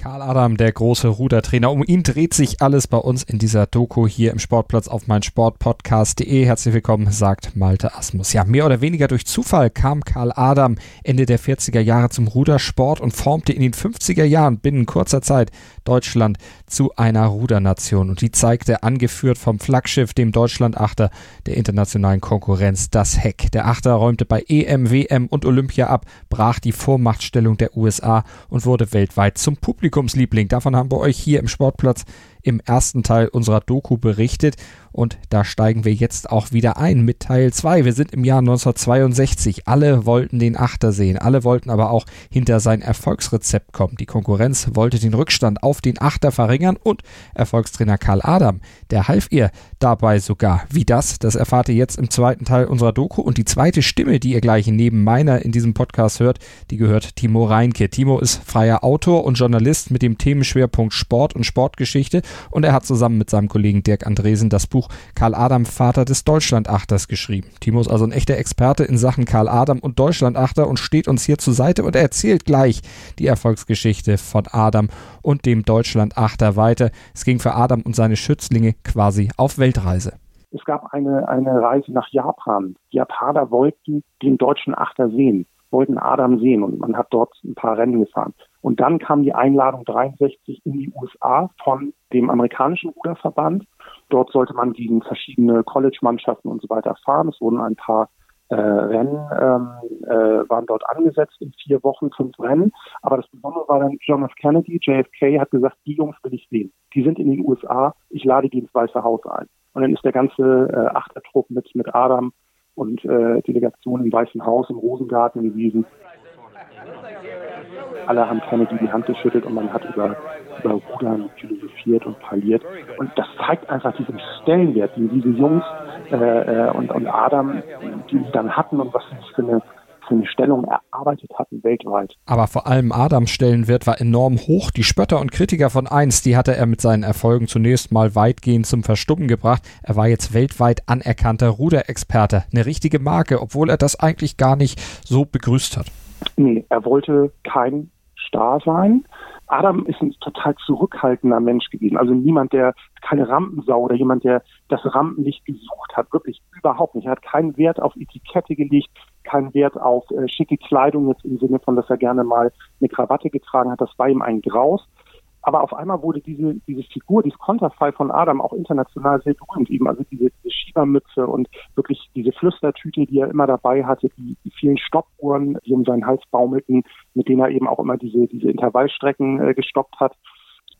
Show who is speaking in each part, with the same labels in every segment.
Speaker 1: Karl Adam, der große Rudertrainer. Um ihn dreht sich alles bei uns in dieser Doku hier im Sportplatz auf meinsportpodcast.de. Herzlich willkommen, sagt Malte Asmus. Ja, mehr oder weniger durch Zufall kam Karl Adam Ende der 40er Jahre zum Rudersport und formte in den 50er Jahren binnen kurzer Zeit Deutschland zu einer Rudernation. Und die zeigte, angeführt vom Flaggschiff, dem Deutschland-Achter der internationalen Konkurrenz, das Heck. Der Achter räumte bei EM, WM und Olympia ab, brach die Vormachtstellung der USA und wurde weltweit zum Publikum Publikumsliebling. Davon haben wir euch hier im Sportplatz im ersten Teil unserer Doku berichtet. Und da steigen wir jetzt auch wieder ein mit Teil 2. Wir sind im Jahr 1962. Alle wollten den Achter sehen. Alle wollten aber auch hinter sein Erfolgsrezept kommen. Die Konkurrenz wollte den Rückstand auf den Achter verringern und Erfolgstrainer Karl Adam, der half ihr dabei sogar. Wie das, das erfahrt ihr jetzt im zweiten Teil unserer Doku. Und die zweite Stimme, die ihr gleich neben meiner in diesem Podcast hört, die gehört Timo Reinke. Timo ist freier Autor und Journalist mit dem Themenschwerpunkt Sport und Sportgeschichte und er hat zusammen mit seinem Kollegen Dirk Andresen das Buch Karl Adam, Vater des Deutschlandachters geschrieben. Timo ist also ein echter Experte in Sachen Karl Adam und Deutschlandachter und steht uns hier zur Seite und er erzählt gleich die Erfolgsgeschichte von Adam und dem Deutschlandachter weiter. Es ging für Adam und seine Schützlinge quasi auf Weltreise.
Speaker 2: Es gab eine, eine Reise nach Japan. Die Japaner wollten den deutschen Achter sehen, wollten Adam sehen und man hat dort ein paar Rennen gefahren. Und dann kam die Einladung 63 in die USA von dem amerikanischen Ruderverband. Dort sollte man gegen verschiedene College-Mannschaften und so weiter fahren. Es wurden ein paar äh, Rennen ähm, äh, waren dort angesetzt in vier Wochen, fünf Rennen. Aber das Besondere war dann John F. Kennedy, JFK, hat gesagt, die Jungs will ich sehen. Die sind in den USA, ich lade die ins Weiße Haus ein. Und dann ist der ganze äh, Achtertrupp mit, mit Adam und äh, Delegation im Weißen Haus im Rosengarten gewesen. Alle haben Kennedy die Hand geschüttelt und man hat über, über Rudern philosophiert und parliert. Und das zeigt einfach diesen Stellenwert, den diese Jungs äh, äh und, und Adam, die dann hatten und was sie für eine eine Stellung erarbeitet hatten weltweit.
Speaker 1: Aber vor allem Adams Stellenwert war enorm hoch. Die Spötter und Kritiker von einst, die hatte er mit seinen Erfolgen zunächst mal weitgehend zum Verstummen gebracht. Er war jetzt weltweit anerkannter Ruderexperte. Eine richtige Marke, obwohl er das eigentlich gar nicht so begrüßt hat.
Speaker 2: Nee, er wollte kein Star sein. Adam ist ein total zurückhaltender Mensch gewesen. Also niemand, der keine Rampensau oder jemand, der das Rampenlicht gesucht hat, wirklich überhaupt nicht. Er hat keinen Wert auf Etikette gelegt, keinen Wert auf äh, schicke Kleidung jetzt im Sinne von, dass er gerne mal eine Krawatte getragen hat. Das war ihm ein Graus. Aber auf einmal wurde diese, diese Figur, dieses Konterfei von Adam auch international sehr berühmt. Eben also diese, diese Schiebermütze und wirklich diese Flüstertüte, die er immer dabei hatte, die, die vielen Stoppuhren, die um seinen Hals baumelten, mit denen er eben auch immer diese, diese Intervallstrecken äh, gestoppt hat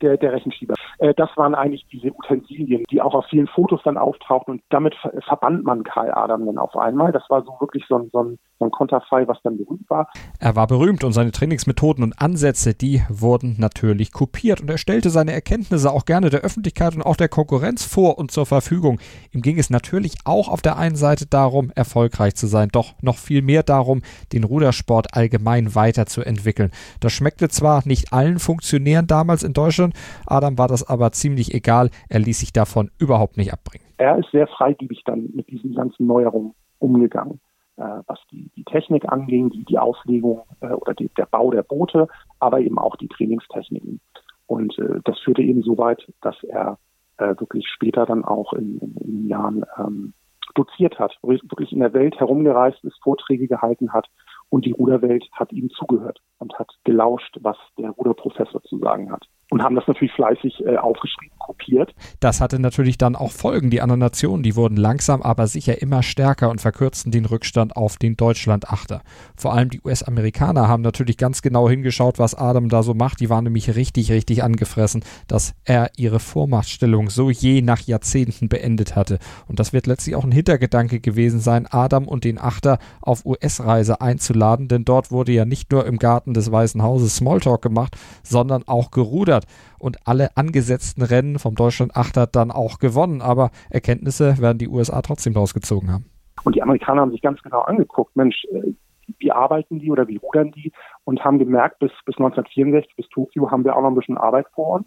Speaker 2: der, der Rechenschieber. Äh, das waren eigentlich diese Utensilien, die auch auf vielen Fotos dann auftauchten und damit ver verband man Karl Adam dann auf einmal. Das war so wirklich so ein, so ein, so ein Konterfei, was dann berühmt war.
Speaker 1: Er war berühmt und seine Trainingsmethoden und Ansätze, die wurden natürlich kopiert und er stellte seine Erkenntnisse auch gerne der Öffentlichkeit und auch der Konkurrenz vor und zur Verfügung. Ihm ging es natürlich auch auf der einen Seite darum, erfolgreich zu sein, doch noch viel mehr darum, den Rudersport allgemein weiterzuentwickeln. Das schmeckte zwar nicht allen Funktionären damals in Deutschland, Deutschland. Adam war das aber ziemlich egal. Er ließ sich davon überhaupt nicht abbringen.
Speaker 2: Er ist sehr freigebig dann mit diesen ganzen Neuerungen umgegangen, äh, was die, die, Technik anging, die, die Auslegung äh, oder die, der Bau der Boote, aber eben auch die Trainingstechniken. Und äh, das führte eben so weit, dass er äh, wirklich später dann auch in, in, in Jahren ähm, doziert hat, wirklich in der Welt herumgereist ist, Vorträge gehalten hat und die Ruderwelt hat ihm zugehört und hat gelauscht, was der Ruderprofessor zu sagen hat und haben das natürlich fleißig äh, aufgeschrieben, kopiert.
Speaker 1: Das hatte natürlich dann auch Folgen. Die anderen Nationen, die wurden langsam, aber sicher immer stärker und verkürzten den Rückstand auf den Deutschland-Achter. Vor allem die US-Amerikaner haben natürlich ganz genau hingeschaut, was Adam da so macht. Die waren nämlich richtig, richtig angefressen, dass er ihre Vormachtstellung so je nach Jahrzehnten beendet hatte. Und das wird letztlich auch ein Hintergedanke gewesen sein, Adam und den Achter auf US-Reise einzuladen, denn dort wurde ja nicht nur im Garten des Weißen Hauses Smalltalk gemacht, sondern auch gerudert hat und alle angesetzten Rennen vom Deutschland Achter dann auch gewonnen. Aber Erkenntnisse werden die USA trotzdem rausgezogen haben.
Speaker 2: Und die Amerikaner haben sich ganz genau angeguckt, Mensch, äh, wie arbeiten die oder wie rudern die und haben gemerkt, bis, bis 1964, bis Tokio haben wir auch noch ein bisschen Arbeit vor uns.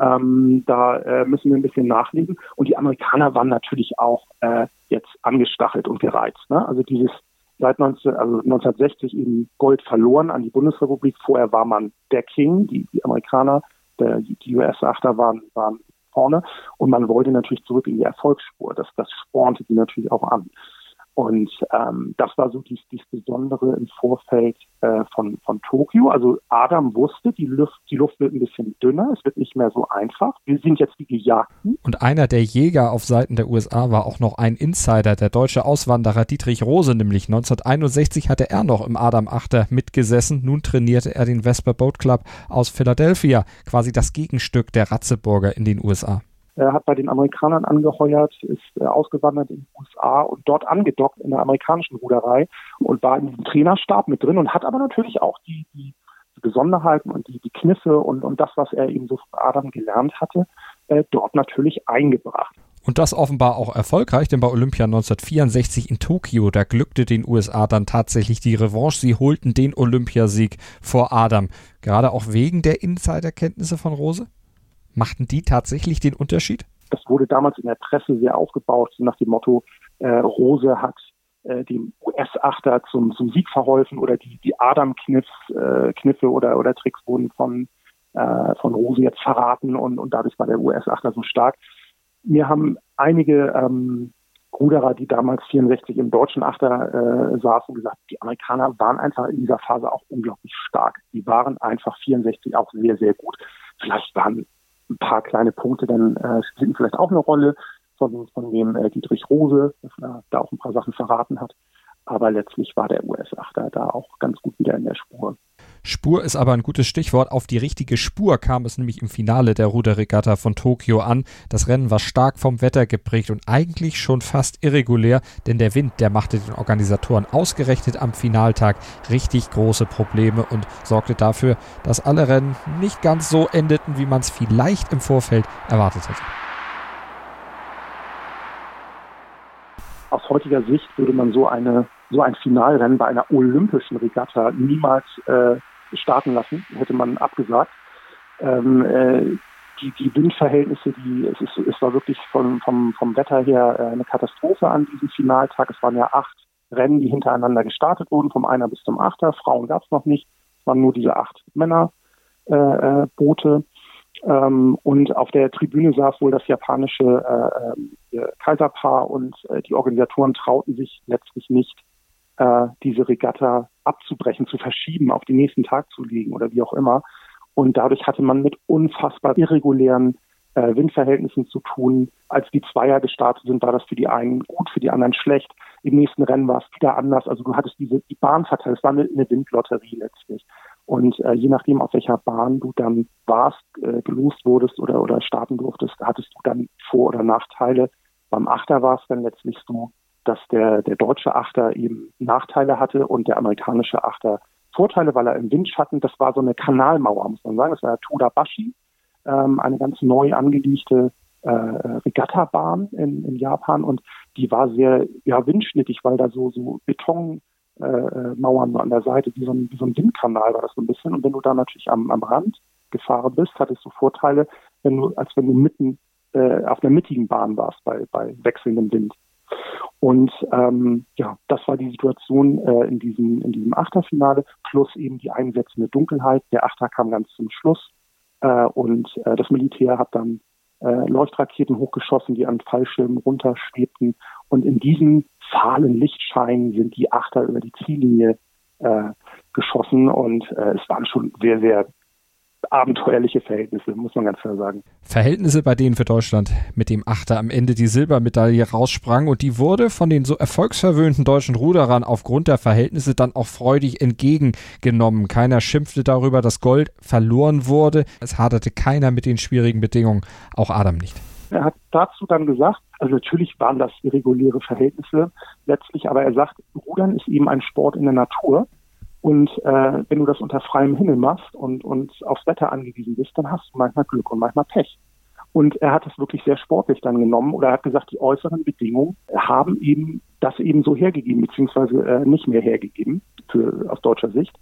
Speaker 2: Ähm, da äh, müssen wir ein bisschen nachlegen. Und die Amerikaner waren natürlich auch äh, jetzt angestachelt und gereizt. Ne? Also dieses seit 19, also 1960 eben Gold verloren an die Bundesrepublik. Vorher war man der King, die, die Amerikaner, der, die US-Achter waren, waren vorne und man wollte natürlich zurück in die Erfolgsspur. Das, das spornte die natürlich auch an. Und ähm, das war so dies, dies Besondere im Vorfeld äh, von, von Tokio. Also Adam wusste, die Luft, die Luft wird ein bisschen dünner, es wird nicht mehr so einfach. Wir sind jetzt die Gejagten.
Speaker 1: Und einer der Jäger auf Seiten der USA war auch noch ein Insider, der deutsche Auswanderer Dietrich Rose, nämlich 1961 hatte er noch im Adam Achter mitgesessen. Nun trainierte er den Vesper Boat Club aus Philadelphia, quasi das Gegenstück der Ratzeburger in den USA.
Speaker 2: Er hat bei den Amerikanern angeheuert, ist äh, ausgewandert in die USA und dort angedockt in der amerikanischen Ruderei und war in diesem Trainerstab mit drin und hat aber natürlich auch die, die Besonderheiten und die, die Kniffe und, und das, was er eben so von Adam gelernt hatte, äh, dort natürlich eingebracht.
Speaker 1: Und das offenbar auch erfolgreich, denn bei Olympia 1964 in Tokio, da glückte den USA dann tatsächlich die Revanche. Sie holten den Olympiasieg vor Adam. Gerade auch wegen der Insiderkenntnisse von Rose? Machten die tatsächlich den Unterschied?
Speaker 2: Das wurde damals in der Presse sehr aufgebaut, nach dem Motto, äh, Rose hat äh, dem US-Achter zum, zum Sieg verholfen oder die, die Adam-Kniffe äh, oder, oder Tricks wurden von, äh, von Rose jetzt verraten und, und dadurch war der US-Achter so stark. Mir haben einige ähm, Ruderer, die damals 64 im deutschen Achter äh, saßen, gesagt, die Amerikaner waren einfach in dieser Phase auch unglaublich stark. Die waren einfach 64 auch sehr, sehr gut. Vielleicht waren ein paar kleine Punkte dann äh, spielten vielleicht auch eine Rolle von, von dem äh, Dietrich Rose, dass er da auch ein paar Sachen verraten hat. Aber letztlich war der US-Achter da auch ganz gut wieder in der Spur.
Speaker 1: Spur ist aber ein gutes Stichwort. Auf die richtige Spur kam es nämlich im Finale der Ruderregatta von Tokio an. Das Rennen war stark vom Wetter geprägt und eigentlich schon fast irregulär, denn der Wind, der machte den Organisatoren ausgerechnet am Finaltag richtig große Probleme und sorgte dafür, dass alle Rennen nicht ganz so endeten, wie man es vielleicht im Vorfeld erwartet hätte.
Speaker 2: Aus heutiger Sicht würde man so eine so ein Finalrennen bei einer olympischen Regatta niemals äh, starten lassen, hätte man abgesagt. Ähm, äh, die, die Windverhältnisse, die, es, ist, es war wirklich vom, vom, vom Wetter her äh, eine Katastrophe an diesem Finaltag. Es waren ja acht Rennen, die hintereinander gestartet wurden, vom Einer bis zum Achter. Frauen gab es noch nicht, es waren nur diese acht Männerboote. Äh, äh, ähm, und auf der Tribüne saß wohl das japanische äh, Kaiserpaar und die Organisatoren trauten sich letztlich nicht, äh, diese Regatta abzubrechen, zu verschieben, auf den nächsten Tag zu legen oder wie auch immer. Und dadurch hatte man mit unfassbar irregulären äh, Windverhältnissen zu tun. Als die Zweier gestartet sind, war das für die einen gut, für die anderen schlecht. Im nächsten Rennen war es wieder anders. Also du hattest diese die Bahn verteilt. Es war eine, eine Windlotterie letztlich. Und äh, je nachdem, auf welcher Bahn du dann warst, äh, gelost wurdest oder, oder starten durftest, hattest du dann Vor- oder Nachteile. Beim Achter war es dann letztlich so, dass der, der deutsche Achter eben Nachteile hatte und der amerikanische Achter Vorteile, weil er im Windschatten, das war so eine Kanalmauer, muss man sagen, das war Todabashi, ähm, eine ganz neu angelegte äh, Regattabahn in, in Japan und die war sehr ja, windschnittig, weil da so, so Betonmauern äh, an der Seite, wie so, ein, wie so ein Windkanal war das so ein bisschen. Und wenn du da natürlich am, am Rand gefahren bist, hattest du Vorteile, wenn du, als wenn du mitten äh, auf einer mittigen Bahn warst bei, bei wechselndem Wind. Und ähm, ja, das war die Situation äh, in diesem in diesem Achterfinale plus eben die einsetzende Dunkelheit. Der Achter kam ganz zum Schluss äh, und äh, das Militär hat dann äh, Leuchtraketen hochgeschossen, die an Fallschirmen runterschwebten. Und in diesem fahlen Lichtschein sind die Achter über die Ziellinie äh, geschossen und äh, es waren schon sehr, sehr abenteuerliche Verhältnisse, muss man ganz klar sagen.
Speaker 1: Verhältnisse, bei denen für Deutschland mit dem Achter am Ende die Silbermedaille raussprang und die wurde von den so erfolgsverwöhnten deutschen Ruderern aufgrund der Verhältnisse dann auch freudig entgegengenommen. Keiner schimpfte darüber, dass Gold verloren wurde. Es haderte keiner mit den schwierigen Bedingungen, auch Adam nicht.
Speaker 2: Er hat dazu dann gesagt, also natürlich waren das irreguläre Verhältnisse letztlich, aber er sagt, Rudern ist eben ein Sport in der Natur und äh, wenn du das unter freiem Himmel machst und, und aufs Wetter angewiesen bist, dann hast du manchmal Glück und manchmal Pech. Und er hat das wirklich sehr sportlich dann genommen oder er hat gesagt, die äußeren Bedingungen haben eben das eben so hergegeben, beziehungsweise äh, nicht mehr hergegeben für, aus deutscher Sicht.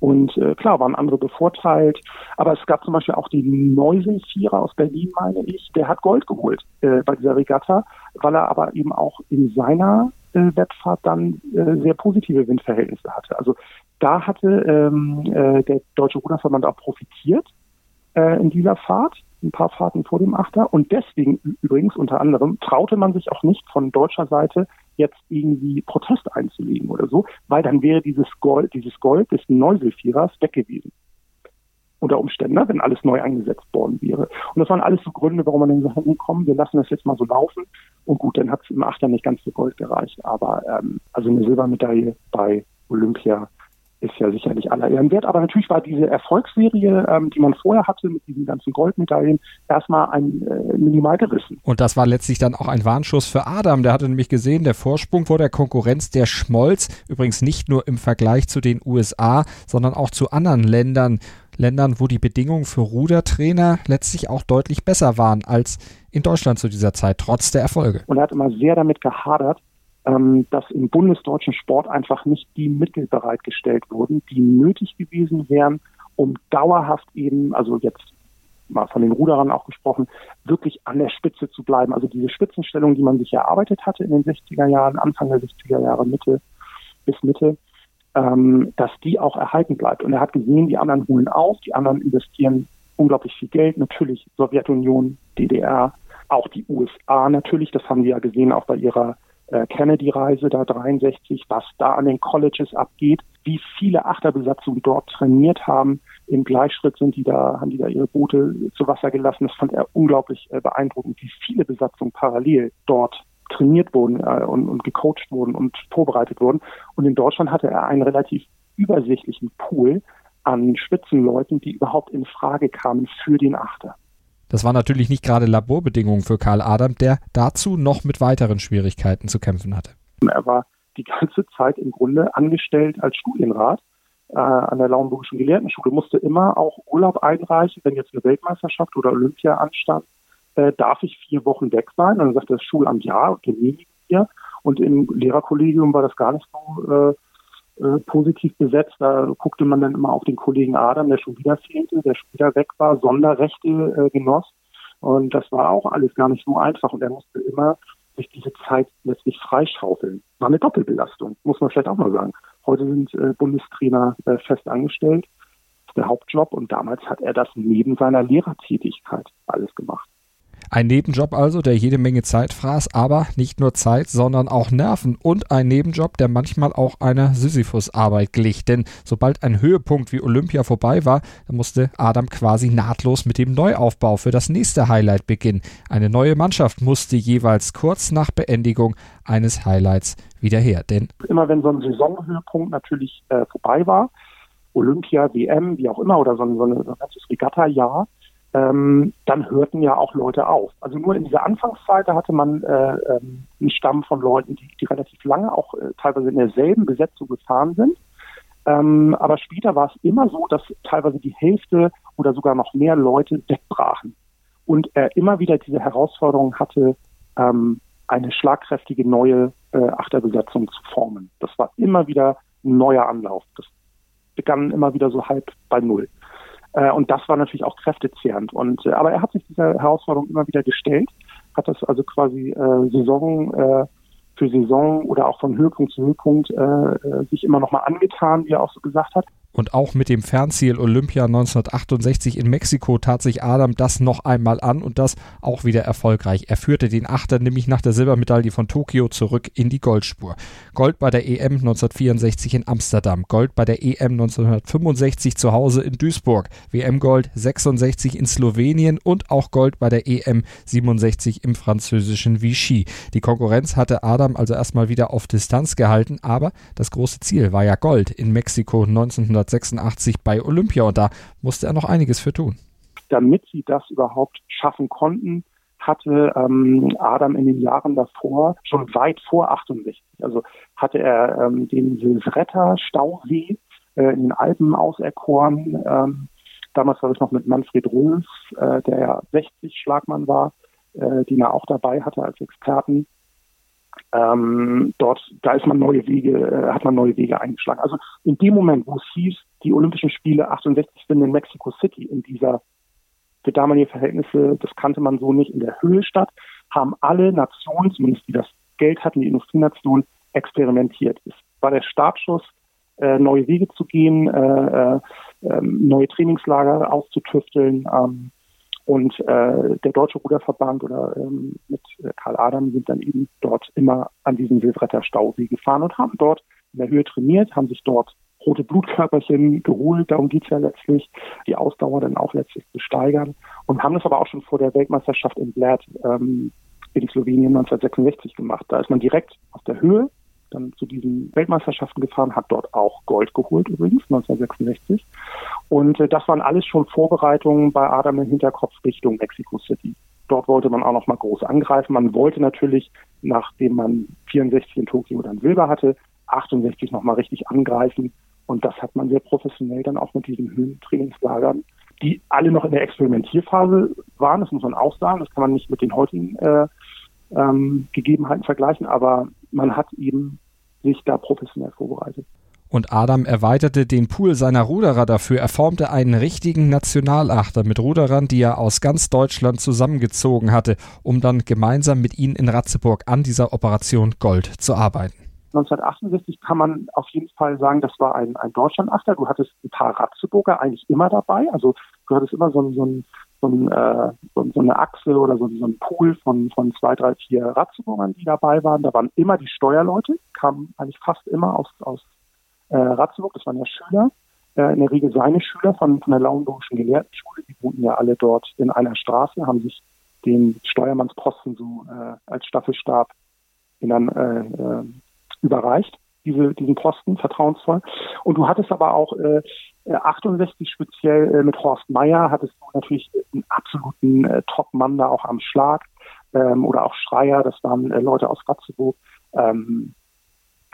Speaker 2: Und äh, klar, waren andere bevorteilt. Aber es gab zum Beispiel auch den Neusel-Vierer aus Berlin, meine ich, der hat Gold geholt äh, bei dieser Regatta, weil er aber eben auch in seiner äh, Wettfahrt dann äh, sehr positive Windverhältnisse hatte. Also da hatte ähm, äh, der Deutsche Ruderverband auch profitiert äh, in dieser Fahrt, ein paar Fahrten vor dem Achter. Und deswegen übrigens unter anderem traute man sich auch nicht von deutscher Seite jetzt irgendwie Protest einzulegen oder so, weil dann wäre dieses Gold, dieses Gold des Neuselvierers weg gewesen. Unter Umständen, ne, wenn alles neu eingesetzt worden wäre. Und das waren alles so Gründe, warum man dann gesagt hat, komm, wir lassen das jetzt mal so laufen. Und gut, dann hat es im Achter nicht ganz so Gold gereicht. Aber ähm, also eine Silbermedaille bei Olympia ist ja sicherlich aller Ehren wert. Aber natürlich war diese Erfolgsserie, ähm, die man vorher hatte mit diesen ganzen Goldmedaillen, erstmal ein äh, minimal gerissen.
Speaker 1: Und das war letztlich dann auch ein Warnschuss für Adam. Der hatte nämlich gesehen, der Vorsprung vor der Konkurrenz, der schmolz. Übrigens nicht nur im Vergleich zu den USA, sondern auch zu anderen Ländern. Ländern, wo die Bedingungen für Rudertrainer letztlich auch deutlich besser waren als in Deutschland zu dieser Zeit, trotz der Erfolge.
Speaker 2: Und er hat immer sehr damit gehadert, ähm, dass im bundesdeutschen Sport einfach nicht die Mittel bereitgestellt wurden, die nötig gewesen wären, um dauerhaft eben, also jetzt mal von den Ruderern auch gesprochen, wirklich an der Spitze zu bleiben. Also diese Spitzenstellung, die man sich erarbeitet hatte in den 60er Jahren, Anfang der 60er Jahre, Mitte bis Mitte, ähm, dass die auch erhalten bleibt. Und er hat gesehen, die anderen holen auf, die anderen investieren unglaublich viel Geld, natürlich Sowjetunion, DDR, auch die USA natürlich, das haben wir ja gesehen auch bei ihrer Kennedy-Reise da 63, was da an den Colleges abgeht, wie viele Achterbesatzungen dort trainiert haben. Im Gleichschritt sind die da, haben die da ihre Boote zu Wasser gelassen. Das fand er unglaublich äh, beeindruckend, wie viele Besatzungen parallel dort trainiert wurden äh, und, und gecoacht wurden und vorbereitet wurden. Und in Deutschland hatte er einen relativ übersichtlichen Pool an Spitzenleuten, die überhaupt in Frage kamen für den Achter.
Speaker 1: Das war natürlich nicht gerade Laborbedingungen für Karl Adam, der dazu noch mit weiteren Schwierigkeiten zu kämpfen hatte.
Speaker 2: Er war die ganze Zeit im Grunde angestellt als Studienrat äh, an der Lauenburgischen Gelehrtenschule, musste immer auch Urlaub einreichen, wenn jetzt eine Weltmeisterschaft oder Olympia anstand, äh, darf ich vier Wochen weg sein? Und dann sagt das Schulamt ja und genehmigt hier. Und im Lehrerkollegium war das gar nicht so äh, äh, positiv besetzt. Da guckte man dann immer auf den Kollegen Adam, der schon wieder fehlte, der schon wieder weg war, Sonderrechte äh, genoss. Und das war auch alles gar nicht so einfach. Und er musste immer sich diese Zeit letztlich freischaufeln. War eine Doppelbelastung, muss man vielleicht auch mal sagen. Heute sind äh, Bundestrainer äh, fest angestellt. Das ist der Hauptjob. Und damals hat er das neben seiner Lehrertätigkeit alles gemacht.
Speaker 1: Ein Nebenjob also, der jede Menge Zeit fraß, aber nicht nur Zeit, sondern auch Nerven und ein Nebenjob, der manchmal auch einer Sisyphus-Arbeit glich. Denn sobald ein Höhepunkt wie Olympia vorbei war, musste Adam quasi nahtlos mit dem Neuaufbau für das nächste Highlight beginnen. Eine neue Mannschaft musste jeweils kurz nach Beendigung eines Highlights wieder her. Denn
Speaker 2: immer wenn so ein Saisonhöhepunkt natürlich äh, vorbei war, Olympia, WM, wie auch immer, oder so ein, so ein ganzes Regatta-Jahr, ähm, dann hörten ja auch Leute auf. Also nur in dieser Anfangszeit, da hatte man äh, ähm, einen Stamm von Leuten, die, die relativ lange auch äh, teilweise in derselben Besetzung gefahren sind. Ähm, aber später war es immer so, dass teilweise die Hälfte oder sogar noch mehr Leute wegbrachen. Und er immer wieder diese Herausforderung hatte, ähm, eine schlagkräftige neue äh, Achterbesetzung zu formen. Das war immer wieder ein neuer Anlauf. Das begann immer wieder so halb bei Null. Äh, und das war natürlich auch kräftezehrend. Und, äh, aber er hat sich dieser Herausforderung immer wieder gestellt, hat das also quasi äh, Saison äh, für Saison oder auch von Höhepunkt zu Höhepunkt äh, äh sich immer nochmal angetan, wie er auch so gesagt hat.
Speaker 1: Und auch mit dem Fernziel Olympia 1968 in Mexiko tat sich Adam das noch einmal an und das auch wieder erfolgreich. Er führte den Achter nämlich nach der Silbermedaille von Tokio zurück in die Goldspur. Gold bei der EM 1964 in Amsterdam, Gold bei der EM 1965 zu Hause in Duisburg, WM-Gold 66 in Slowenien und auch Gold bei der EM 67 im französischen Vichy. Die Konkurrenz hatte Adam also erstmal wieder auf Distanz gehalten, aber das große Ziel war ja Gold in Mexiko 19 1986 bei Olympia und da musste er noch einiges für tun.
Speaker 2: Damit sie das überhaupt schaffen konnten, hatte ähm, Adam in den Jahren davor, schon weit vor 68, also hatte er ähm, den Silsretter Stausee äh, in den Alpen auserkoren. Ähm, damals war das noch mit Manfred Röhls, äh, der ja 60 Schlagmann war, äh, den er auch dabei hatte als Experten. Ähm, dort, da ist man neue Wege, äh, hat man neue Wege eingeschlagen. Also in dem Moment, wo es hieß, die Olympischen Spiele 68 finden in Mexico City in dieser für damalige Verhältnisse, das kannte man so nicht, in der Höhe statt, haben alle Nationen, zumindest die das Geld hatten, die Industrienationen, experimentiert. Es war der Startschuss, äh, neue Wege zu gehen, äh, äh, ähm, neue Trainingslager auszutüfteln. Ähm, und äh, der Deutsche Ruderverband oder ähm, mit äh, Karl Adam sind dann eben dort immer an diesen Silvretter Stausee gefahren und haben dort in der Höhe trainiert, haben sich dort rote Blutkörperchen geholt, darum geht's ja letztlich, die Ausdauer dann auch letztlich zu steigern und haben das aber auch schon vor der Weltmeisterschaft in Bled ähm, in Slowenien 1966 gemacht. Da ist man direkt aus der Höhe dann zu diesen Weltmeisterschaften gefahren, hat dort auch Gold geholt übrigens 1966. Und äh, das waren alles schon Vorbereitungen bei Adam im Hinterkopf Richtung Mexico City. Dort wollte man auch noch mal groß angreifen. Man wollte natürlich, nachdem man 64 in Tokio dann Silber hatte, 68 noch mal richtig angreifen. Und das hat man sehr professionell dann auch mit diesen Höhentrainingslagern, die alle noch in der Experimentierphase waren. Das muss man auch sagen. Das kann man nicht mit den heutigen äh, ähm, Gegebenheiten vergleichen, aber man hat eben sich da professionell vorbereitet.
Speaker 1: Und Adam erweiterte den Pool seiner Ruderer dafür. Er formte einen richtigen Nationalachter mit Ruderern, die er aus ganz Deutschland zusammengezogen hatte, um dann gemeinsam mit ihnen in Ratzeburg an dieser Operation Gold zu arbeiten.
Speaker 2: 1968 kann man auf jeden Fall sagen, das war ein, ein Deutschlandachter. Du hattest ein paar Ratzeburger eigentlich immer dabei. Also du hattest immer so, so, ein, so, ein, äh, so, so eine Achse oder so, so ein Pool von, von zwei, drei, vier Ratzeburgern, die dabei waren. Da waren immer die Steuerleute, kamen eigentlich fast immer aus, aus äh, Ratzeburg. Das waren ja Schüler, äh, in der Regel seine Schüler von, von der Lauenburgischen Gelehrtenschule. Die wohnten ja alle dort in einer Straße, haben sich den Steuermannsposten so äh, als Staffelstab dann äh, äh, überreicht, diese, diesen Posten, vertrauensvoll. Und du hattest aber auch äh, 68 speziell äh, mit Horst Meyer, hattest du natürlich einen absoluten äh, Top-Mann da auch am Schlag. Ähm, oder auch Schreier, das waren äh, Leute aus Ratzeburg. Ähm,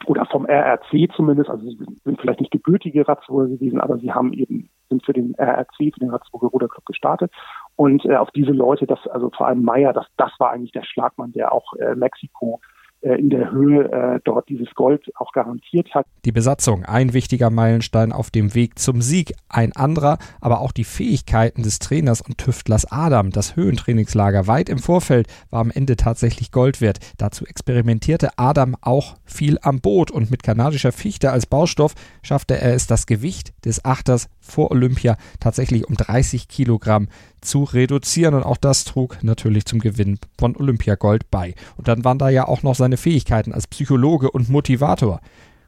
Speaker 2: oder vom RRC zumindest, also sie sind vielleicht nicht gebürtige Ratzeburger gewesen, aber sie haben eben, sind für den RRC, für den Ratzeburger Ruderclub gestartet. Und äh, auf diese Leute, das, also vor allem Meyer, das, das war eigentlich der Schlagmann, der auch äh, Mexiko äh, in der Höhe äh, dort dieses Gold auch garantiert hat.
Speaker 1: Die Besatzung, ein wichtiger Meilenstein auf dem Weg zum Sieg, ein anderer, aber auch die Fähigkeiten des Trainers und Tüftlers Adam, das Höhentrainingslager weit im Vorfeld, war am Ende tatsächlich Gold wert. Dazu experimentierte Adam auch viel am Boot und mit kanadischer Fichte als Baustoff schaffte er es, das Gewicht des Achters vor Olympia tatsächlich um 30 Kilogramm zu reduzieren. Und auch das trug natürlich zum Gewinn von Olympiagold bei. Und dann waren da ja auch noch seine Fähigkeiten als Psychologe und Motivator.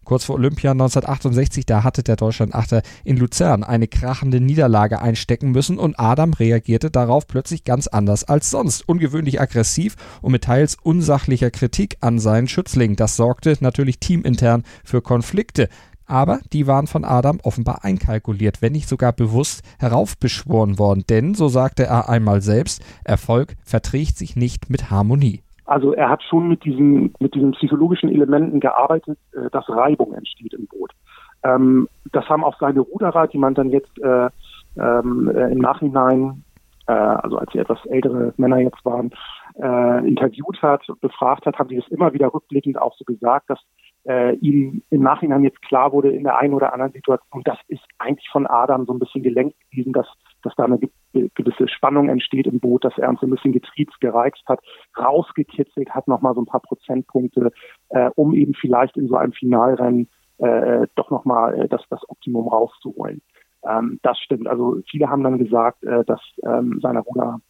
Speaker 1: Kurz vor Olympia 1968, da hatte der Deutschlandachter in Luzern eine krachende Niederlage einstecken müssen und Adam reagierte darauf plötzlich ganz anders als sonst. Ungewöhnlich aggressiv und mit teils unsachlicher Kritik an seinen Schützling. Das sorgte natürlich teamintern für Konflikte aber die waren von Adam offenbar einkalkuliert, wenn nicht sogar bewusst heraufbeschworen worden. Denn, so sagte er einmal selbst, Erfolg verträgt sich nicht mit Harmonie.
Speaker 2: Also er hat schon mit diesen, mit diesen psychologischen Elementen gearbeitet, äh, dass Reibung entsteht im Boot. Ähm, das haben auch seine Ruderer, die man dann jetzt äh, ähm, äh, im Nachhinein, also als sie etwas ältere Männer jetzt waren, interviewt hat, befragt hat, haben die das immer wieder rückblickend auch so gesagt, dass äh, ihm im Nachhinein jetzt klar wurde in der einen oder anderen Situation, das ist eigentlich von Adam so ein bisschen gelenkt gewesen, dass, dass da eine gewisse Spannung entsteht im Boot, dass er uns ein bisschen getriezt, gereizt hat, rausgekitzelt hat, nochmal so ein paar Prozentpunkte, äh, um eben vielleicht in so einem Finalrennen äh, doch nochmal äh, das, das Optimum rauszuholen. Ähm, das stimmt. Also viele haben dann gesagt, äh, dass ähm, seine Ruder,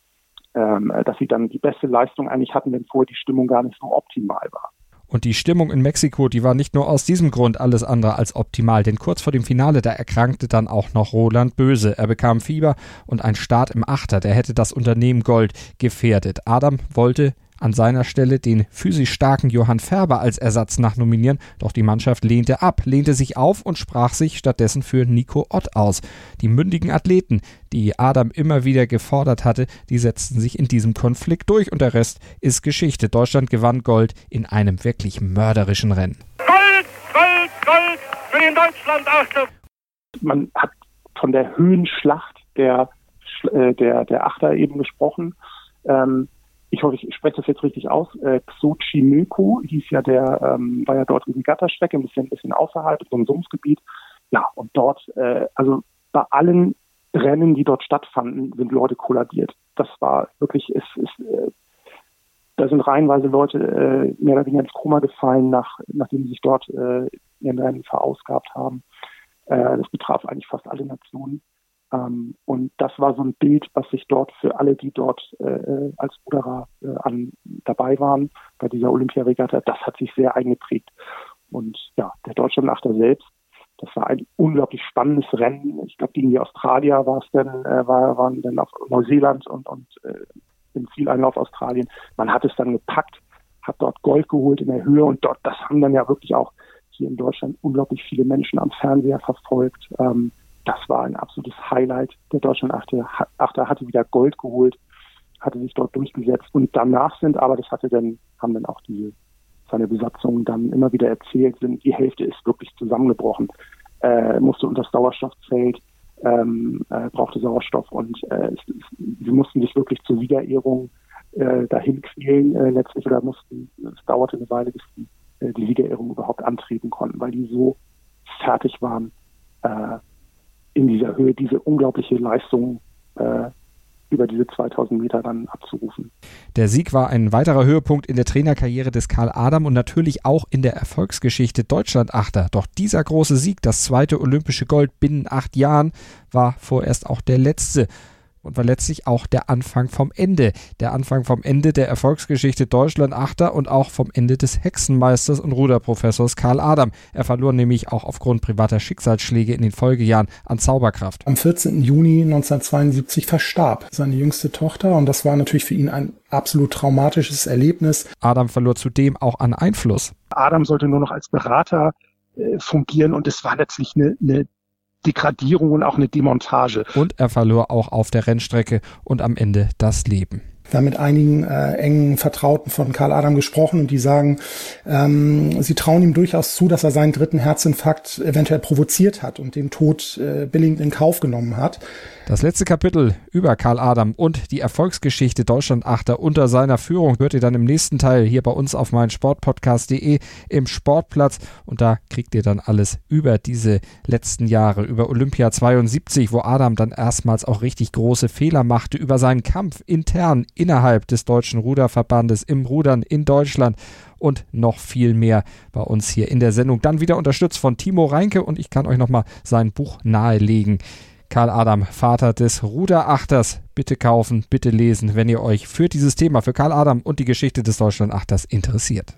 Speaker 2: ähm, dass sie dann die beste Leistung eigentlich hatten, wenn vorher die Stimmung gar nicht so optimal war.
Speaker 1: Und die Stimmung in Mexiko, die war nicht nur aus diesem Grund alles andere als optimal, denn kurz vor dem Finale, da erkrankte dann auch noch Roland Böse. Er bekam Fieber und ein Start im Achter, der hätte das Unternehmen Gold gefährdet. Adam wollte an seiner Stelle den physisch starken Johann Färber als Ersatz nachnominieren, doch die Mannschaft lehnte ab, lehnte sich auf und sprach sich stattdessen für Nico Ott aus. Die mündigen Athleten, die Adam immer wieder gefordert hatte, die setzten sich in diesem Konflikt durch und der Rest ist Geschichte. Deutschland gewann Gold in einem wirklich mörderischen Rennen.
Speaker 3: Gold, Gold, Gold für den Deutschland
Speaker 2: Man hat von der Höhenschlacht der, äh, der, der Achter eben gesprochen. Ähm, ich hoffe, ich spreche das jetzt richtig aus, äh, Xochimilco hieß ja der, ähm, war ja dort die Gatterstrecke, ein bisschen, ein bisschen außerhalb, so ein Sumpfgebiet. Ja, und dort, äh, also bei allen Rennen, die dort stattfanden, sind Leute kollabiert. Das war wirklich, es ist, äh, da sind reihenweise Leute äh, mehr oder weniger ins Koma gefallen, nach, nachdem sie sich dort äh, in den Rennen verausgabt haben. Äh, das betraf eigentlich fast alle Nationen. Ähm, und das war so ein Bild, was sich dort für alle, die dort äh, als Ruderer äh, an, dabei waren bei dieser Olympiaregatta, das hat sich sehr eingeprägt. Und ja, der Deutschlandachter selbst, das war ein unglaublich spannendes Rennen. Ich glaube, gegen die Australier war es dann, äh, war, waren dann auf Neuseeland und, und äh, im Zieleinlauf Australien. Man hat es dann gepackt, hat dort Gold geholt in der Höhe und dort, das haben dann ja wirklich auch hier in Deutschland unglaublich viele Menschen am Fernseher verfolgt. Ähm, das war ein absolutes Highlight. Der Deutschland-Achter Achter hatte wieder Gold geholt, hatte sich dort durchgesetzt und danach sind, aber das hatte dann, haben dann auch die, seine Besatzungen dann immer wieder erzählt, sind, die Hälfte ist wirklich zusammengebrochen, äh, musste unter das Sauerstoffzelt, ähm, äh, brauchte Sauerstoff und äh, es, sie mussten sich wirklich zur Siegerehrung äh, dahin quälen äh, letztlich oder mussten, es dauerte eine Weile, bis die, äh, die Siegerehrung überhaupt antreten konnten, weil die so fertig waren, äh, in dieser Höhe diese unglaubliche Leistung äh, über diese 2000 Meter dann abzurufen.
Speaker 1: Der Sieg war ein weiterer Höhepunkt in der Trainerkarriere des Karl Adam und natürlich auch in der Erfolgsgeschichte Deutschland-Achter. Doch dieser große Sieg, das zweite olympische Gold binnen acht Jahren, war vorerst auch der letzte und war letztlich auch der Anfang vom Ende. Der Anfang vom Ende der Erfolgsgeschichte Deutschland Achter und auch vom Ende des Hexenmeisters und Ruderprofessors Karl Adam. Er verlor nämlich auch aufgrund privater Schicksalsschläge in den Folgejahren an Zauberkraft.
Speaker 4: Am 14. Juni 1972 verstarb seine jüngste Tochter und das war natürlich für ihn ein absolut traumatisches Erlebnis.
Speaker 1: Adam verlor zudem auch an Einfluss.
Speaker 2: Adam sollte nur noch als Berater äh, fungieren und es war letztlich eine, eine Degradierung und auch eine Demontage.
Speaker 1: Und er verlor auch auf der Rennstrecke und am Ende das Leben.
Speaker 4: Wir haben mit einigen äh, engen Vertrauten von Karl Adam gesprochen und die sagen, ähm, sie trauen ihm durchaus zu, dass er seinen dritten Herzinfarkt eventuell provoziert hat und den Tod äh, billigend in Kauf genommen hat.
Speaker 1: Das letzte Kapitel über Karl Adam und die Erfolgsgeschichte Deutschland-Achter unter seiner Führung hört ihr dann im nächsten Teil hier bei uns auf meinen Sportpodcast.de im Sportplatz und da kriegt ihr dann alles über diese letzten Jahre, über Olympia 72, wo Adam dann erstmals auch richtig große Fehler machte, über seinen Kampf intern innerhalb des deutschen Ruderverbandes im Rudern in Deutschland und noch viel mehr bei uns hier in der Sendung. Dann wieder unterstützt von Timo Reinke und ich kann euch nochmal sein Buch nahelegen. Karl Adam, Vater des Ruderachters. Bitte kaufen, bitte lesen, wenn ihr euch für dieses Thema, für Karl Adam und die Geschichte des Deutschlandachters interessiert.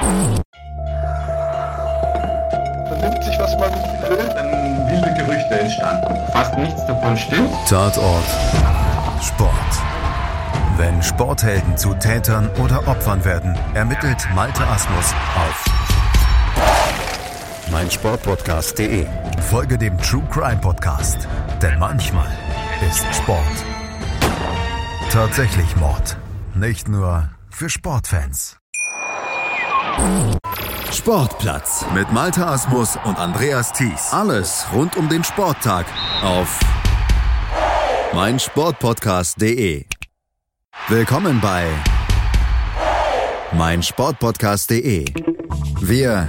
Speaker 5: Man nimmt sich, was man will.
Speaker 6: Dann wilde Gerüchte entstanden. Fast nichts davon stimmt.
Speaker 7: Tatort Sport. Wenn Sporthelden zu Tätern oder Opfern werden, ermittelt Malte Asmus auf meinsportpodcast.de. Folge dem True Crime Podcast, denn manchmal ist Sport tatsächlich Mord. Nicht nur für Sportfans. Sportplatz mit Malte Asmus und Andreas Thies. Alles rund um den Sporttag auf meinsportpodcast.de. Willkommen bei meinsportpodcast.de. Wir